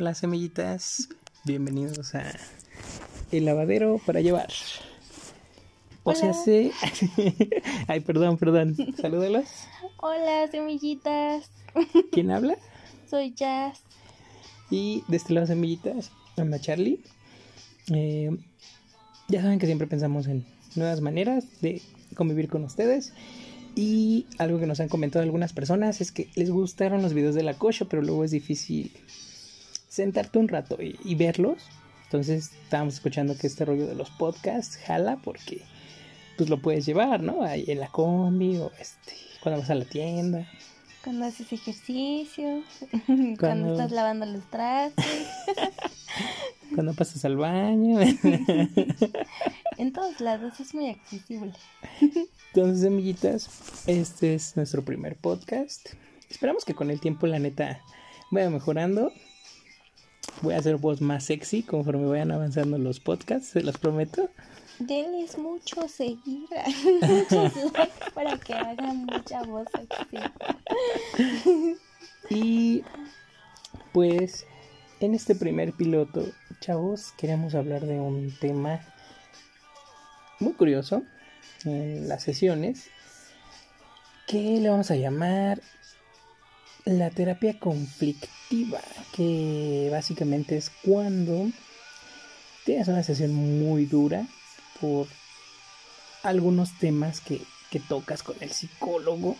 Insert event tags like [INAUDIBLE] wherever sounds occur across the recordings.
Hola semillitas, bienvenidos a El lavadero para llevar. O sea, sí. [LAUGHS] Ay, perdón, perdón. Salúdalos. Hola semillitas. ¿Quién habla? Soy Jazz. Y de este lado semillitas, anda Charlie. Eh, ya saben que siempre pensamos en nuevas maneras de convivir con ustedes. Y algo que nos han comentado algunas personas es que les gustaron los videos de la cocha, pero luego es difícil sentarte un rato y, verlos. Entonces estábamos escuchando que este rollo de los podcasts jala porque pues lo puedes llevar, ¿no? Ahí en la combi o este, cuando vas a la tienda. Cuando haces ejercicio, [LAUGHS] cuando, estás lavando los trastes. [LAUGHS] cuando pasas al baño. [LAUGHS] en todos lados es muy accesible. Entonces, amiguitas, este es nuestro primer podcast. Esperamos que con el tiempo, la neta, vaya mejorando. Voy a hacer voz más sexy conforme vayan avanzando los podcasts, se los prometo. Denles mucho seguir, [LAUGHS] muchos likes para que hagan mucha voz sexy. [LAUGHS] Y pues en este primer piloto, chavos, queremos hablar de un tema muy curioso en las sesiones que le vamos a llamar la terapia conflictiva, que básicamente es cuando tienes una sesión muy dura por algunos temas que, que tocas con el psicólogo,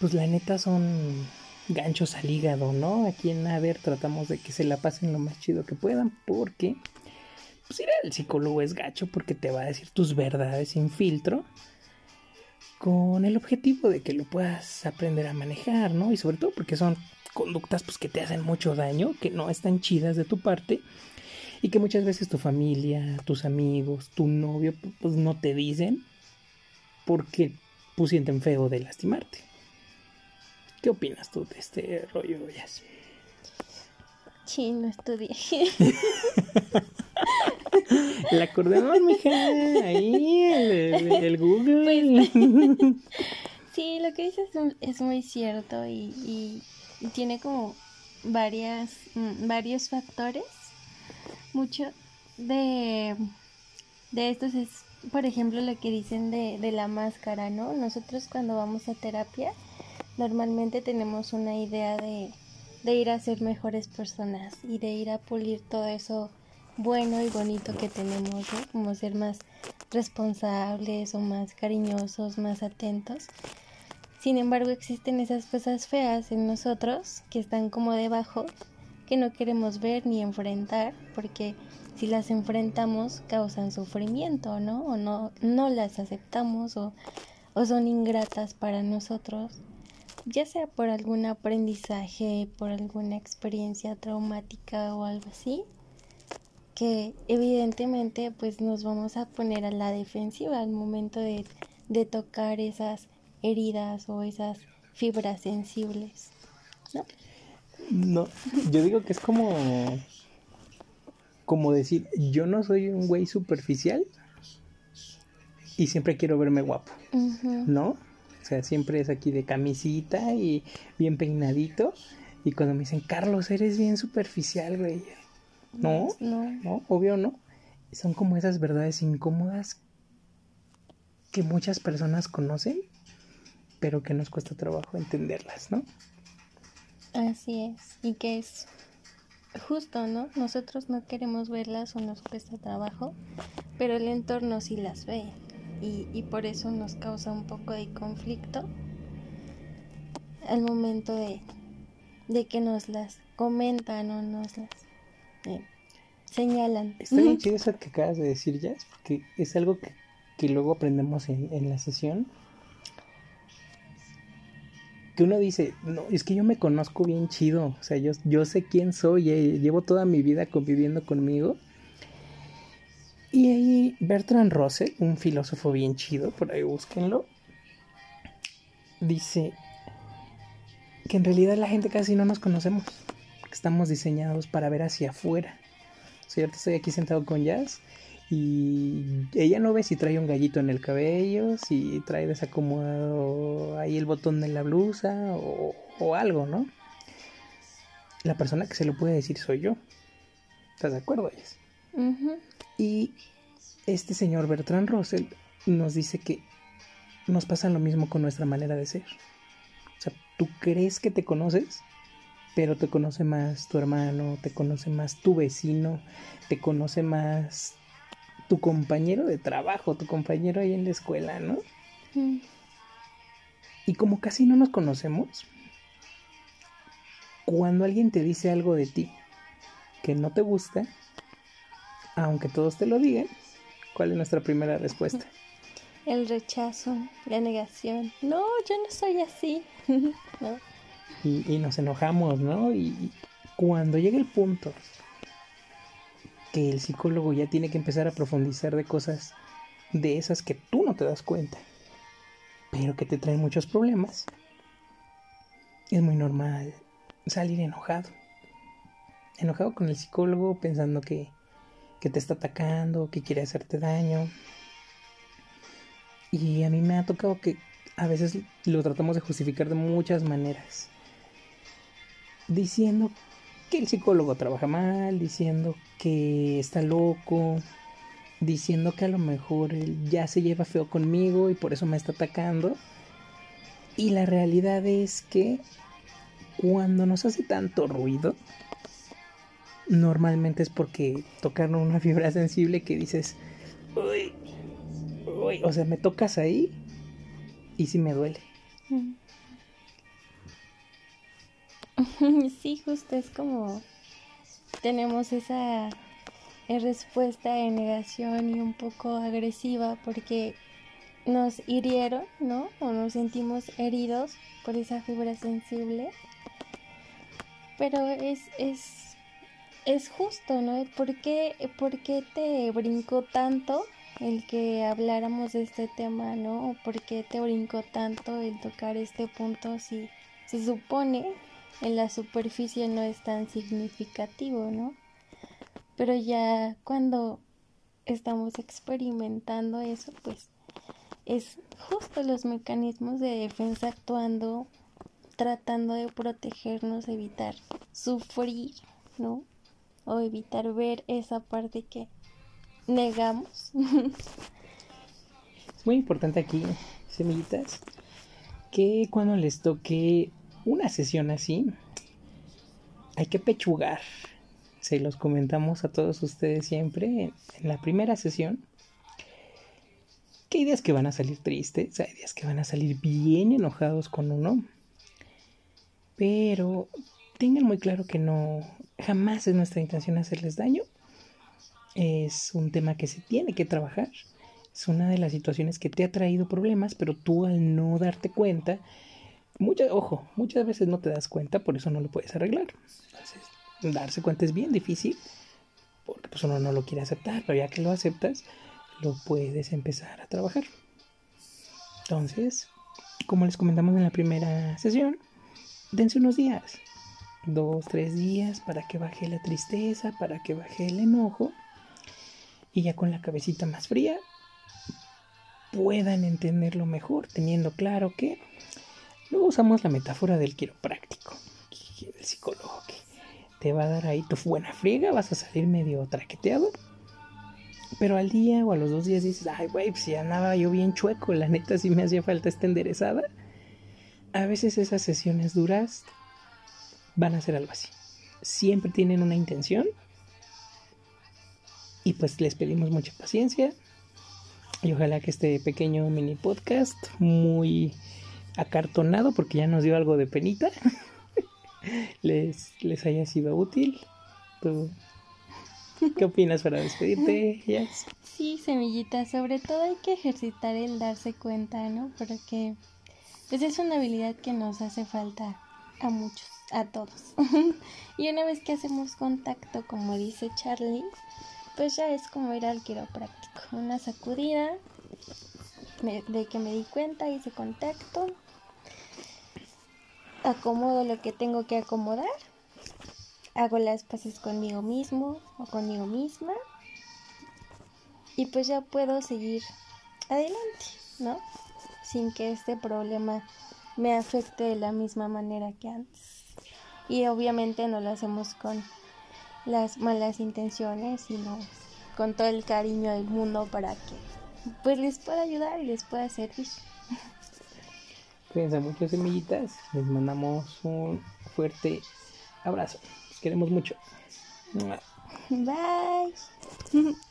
pues la neta son ganchos al hígado, ¿no? Aquí en Nader tratamos de que se la pasen lo más chido que puedan porque pues ir al psicólogo es gacho porque te va a decir tus verdades sin filtro con el objetivo de que lo puedas aprender a manejar, ¿no? Y sobre todo porque son conductas pues que te hacen mucho daño, que no están chidas de tu parte y que muchas veces tu familia, tus amigos, tu novio pues no te dicen porque pues sienten feo de lastimarte. ¿Qué opinas tú de este rollo, Jazz? Sí, no estudié. [LAUGHS] [LAUGHS] El acordeón, mija. Ahí, el, Google. Pues, [LAUGHS] [LAUGHS] sí, lo que dices es, muy cierto y, tiene como varias, mm, varios factores. Mucho de, de estos es, por ejemplo, lo que dicen de, de la máscara, ¿no? Nosotros cuando vamos a terapia, normalmente tenemos una idea de, de ir a ser mejores personas y de ir a pulir todo eso bueno y bonito que tenemos, ¿no? Como ser más responsables o más cariñosos, más atentos. Sin embargo, existen esas cosas feas en nosotros que están como debajo, que no queremos ver ni enfrentar, porque si las enfrentamos causan sufrimiento, ¿no? O no, no las aceptamos o, o son ingratas para nosotros, ya sea por algún aprendizaje, por alguna experiencia traumática o algo así, que evidentemente pues nos vamos a poner a la defensiva al momento de, tocar esas heridas o esas fibras sensibles. ¿no? No, yo digo que es como como decir, yo no soy un güey superficial y siempre quiero verme guapo, ¿no? O sea, siempre es aquí de camisita y bien peinadito. Y cuando me dicen, Carlos, eres bien superficial, güey. No, no, no, obvio no. Son como esas verdades incómodas que muchas personas conocen, pero que nos cuesta trabajo entenderlas, ¿no? Así es, y que es justo, ¿no? Nosotros no queremos verlas o nos cuesta trabajo, pero el entorno sí las ve y, y por eso nos causa un poco de conflicto al momento de, de que nos las comentan o nos las señalan. Está bien chido eso que acabas de decir, Jazz, porque es algo que, luego aprendemos en, la sesión. Que uno dice, no, es que yo me conozco bien chido, o sea, yo, yo sé quién soy, eh, llevo toda mi vida conviviendo conmigo. Y ahí Bertrand Russell, un filósofo bien chido, por ahí búsquenlo, dice que en realidad la gente casi no nos conocemos estamos diseñados para ver hacia afuera. ¿Cierto? Estoy aquí sentado con Jazz y ella no ve si trae un gallito en el cabello, si trae desacomodado ahí el botón de la blusa o, algo, ¿no? la persona que se lo puede decir soy yo. ¿Estás de acuerdo, Jess? Y este señor Bertrand Russell nos dice que nos pasa lo mismo con nuestra manera de ser. O sea, tú crees que te conoces, pero te conoce más tu hermano, te conoce más tu vecino, te conoce más tu compañero de trabajo, tu compañero ahí en la escuela, ¿no? Mm. Y como casi no nos conocemos, cuando alguien te dice algo de ti que no te gusta, aunque todos te lo digan, ¿cuál es nuestra primera respuesta? [LAUGHS] El rechazo, la negación. No, yo no soy así. [LAUGHS] y, nos enojamos, ¿no? Y cuando llega el punto que el psicólogo ya tiene que empezar a profundizar de cosas de esas que tú no te das cuenta, pero que te traen muchos problemas, es muy normal salir enojado. Enojado con el psicólogo pensando que, que te está atacando, que quiere hacerte daño. Y a mí me ha tocado que a veces lo tratamos de justificar de muchas maneras. Diciendo que el psicólogo trabaja mal, diciendo que está loco, diciendo que a lo mejor él ya se lleva feo conmigo y por eso me está atacando. Y la realidad es que cuando nos hace tanto ruido, normalmente es porque tocan una [LAUGHS] fibra sensible que dices, uy, uy, o sea, me tocas ahí y sí me duele. [LAUGHS] Sí, justo es como tenemos esa respuesta de negación y un poco agresiva porque nos hirieron, ¿no? O nos sentimos heridos por esa fibra sensible. Pero es, es, es justo, ¿no? ¿Por qué, ¿Por qué te brincó tanto el que habláramos de este tema, ¿no? ¿O por qué te brincó tanto el tocar este punto si se supone en la superficie no es tan significativo, ¿no? Pero ya cuando estamos experimentando eso, pues es justo los mecanismos de defensa actuando, tratando de protegernos, evitar sufrir, ¿no? O evitar ver esa parte que negamos. es muy importante aquí, semillitas, que cuando les toque una sesión así, hay que pechugar. Se los comentamos a todos ustedes siempre en, la primera sesión. Que hay que van a salir tristes, hay días que van a salir bien enojados con uno. Pero tengan muy claro que no, jamás es nuestra intención hacerles daño. Es un tema que se tiene que trabajar. Es una de las situaciones que te ha traído problemas, pero tú al no darte cuenta, muchas, ojo, muchas veces no te das cuenta, por eso no lo puedes arreglar. Entonces, darse cuenta es bien difícil, porque pues uno no lo quiere aceptar, pero ya que lo aceptas, lo puedes empezar a trabajar. Entonces, como les comentamos en la primera sesión, dense unos días, dos, tres días para que baje la tristeza, para que baje el enojo, y ya con la cabecita más fría puedan entenderlo mejor, teniendo claro que Luego usamos la metáfora del quiropráctico, del psicólogo, que te va a dar ahí tu buena friega, vas a salir medio traqueteado. Pero al día o a los dos días dices, ay, güey, pues ya andaba yo bien chueco, la neta sí me hacía falta esta enderezada. A veces esas sesiones duras van a ser algo así. Siempre tienen una intención. Y pues les pedimos mucha paciencia. Y ojalá que este pequeño mini podcast, muy acartonado porque ya nos dio algo de penita. [LAUGHS] les, les haya sido útil. ¿Tú qué opinas para despedirte, Sí, semillita, sobre todo hay que ejercitar el darse cuenta, ¿no? Porque pues es una habilidad que nos hace falta a muchos, a todos. [LAUGHS] y una vez que hacemos contacto, como dice Charlie, pues ya es como ir al quiropráctico. Una sacudida de que me di cuenta, hice contacto, acomodo lo que tengo que acomodar, hago las paces conmigo mismo o conmigo misma y pues ya puedo seguir adelante, ¿no? Sin que este problema me afecte de la misma manera que antes. Y obviamente no lo hacemos con las malas intenciones, sino con todo el cariño del mundo para que pues les pueda ayudar y les pueda servir. [LAUGHS] Cuídense mucho, semillitas. Les mandamos un fuerte abrazo. Los queremos mucho. Bye. [LAUGHS]